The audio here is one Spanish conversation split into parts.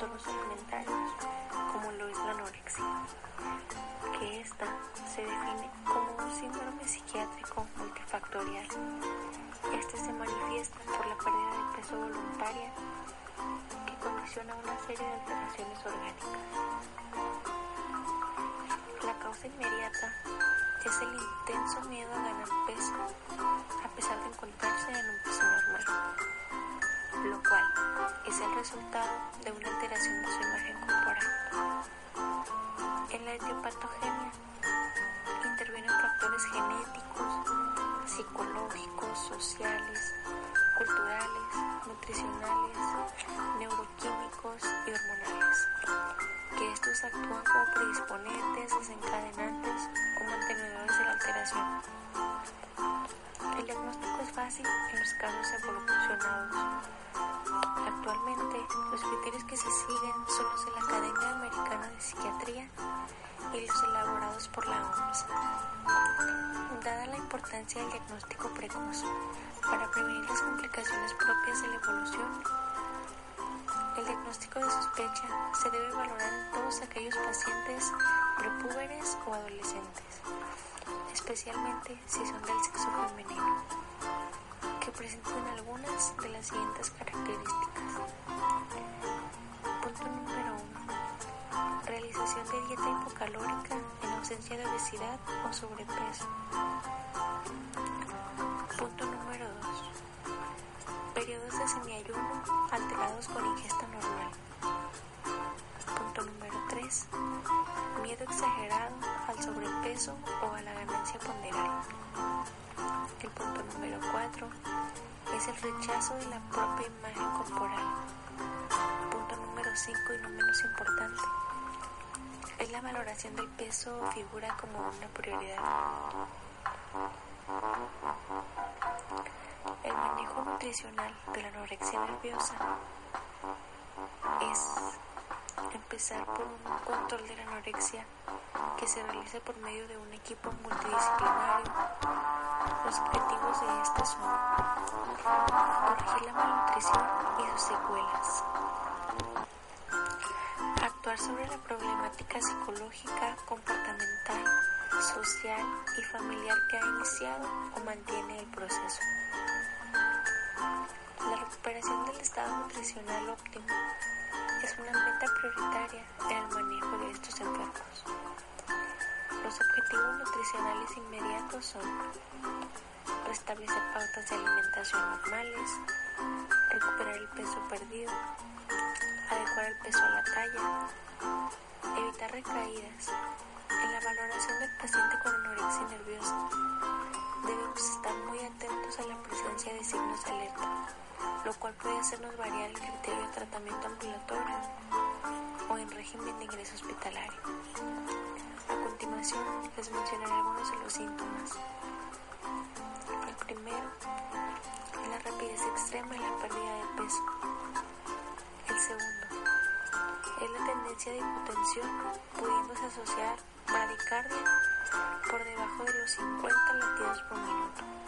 Trastornos alimentarios, como lo es la anorexia, que esta se define como un síndrome psiquiátrico multifactorial. Este se manifiesta por la pérdida de peso voluntaria que condiciona una serie de alteraciones orgánicas. La causa inmediata es el intenso miedo a ganar peso a pesar de encontrarse en un es el resultado de una alteración de su imagen corporal. En la etiopatogenia intervienen factores genéticos, psicológicos, sociales, culturales, nutricionales, neuroquímicos y hormonales, que estos actúan como predisponentes, desencadenantes o mantenedores de la alteración. El diagnóstico es fácil en los casos evolucionados. Actualmente, los criterios que se siguen son los de la Academia Americana de Psiquiatría y los elaborados por la OMS. Dada la importancia del diagnóstico precoz para prevenir las complicaciones propias de la evolución, el diagnóstico de sospecha se debe valorar en todos aquellos pacientes prepúberes o adolescentes, especialmente si son del sexo femenino, que presenten algunas de las siguientes características. Punto número 1. Realización de dieta hipocalórica en ausencia de obesidad o sobrepeso. Punto número 2. Periodos de semiayuno alterados con ingesta normal. Punto número 3. Miedo exagerado al sobrepeso o a la ganancia ponderal. El punto número 4 es el rechazo de la propia imagen corporal. Punto número 5 y no menos importante es la valoración del peso o figura como una prioridad. El manejo nutricional de la anorexia nerviosa es empezar por un control de la anorexia que se realiza por medio de un equipo multidisciplinario. Los objetivos de este son corregir la malnutrición y sus secuelas, actuar sobre la problemática psicológica, comportamental, social y familiar que ha iniciado o mantiene el proceso. La recuperación del estado nutricional óptimo es una meta prioritaria en el manejo de estos enfermos. Los objetivos nutricionales inmediatos son restablecer pautas de alimentación normales, recuperar el peso perdido, adecuar el peso a la talla, evitar recaídas. En la valoración del paciente con anorexia nerviosa debemos estar muy atentos a la presencia de signos de alerta, lo cual puede hacernos variar el criterio de tratamiento ambulatorio o en régimen de ingreso hospitalario. A continuación les mencionaré algunos de los síntomas. El primero es la rapidez extrema y la pérdida de peso. El segundo es la tendencia de hipotensión, pudiéndose asociar bradicardia por debajo de los 50 latidos por minuto.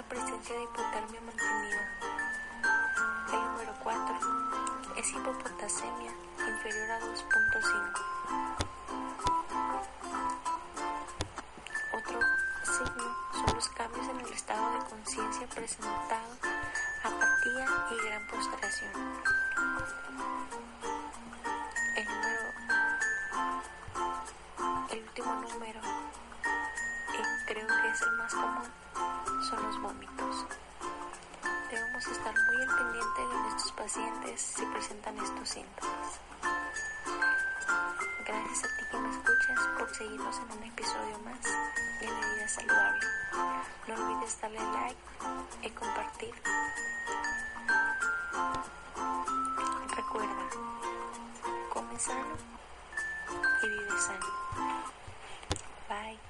La presencia de hipotermia mantenida. El número 4 es hipopotasemia inferior a 2.5. Otro signo son los cambios en el estado de conciencia presentado apatía y gran postración. El número, el último número, y creo que es el más común, son los vómitos. Debemos estar muy al pendiente de nuestros pacientes si presentan estos síntomas. Gracias a ti que me escuchas por seguirnos en un episodio más de La Vida Saludable. No olvides darle like y compartir. Recuerda, come sano y vive sano. Bye.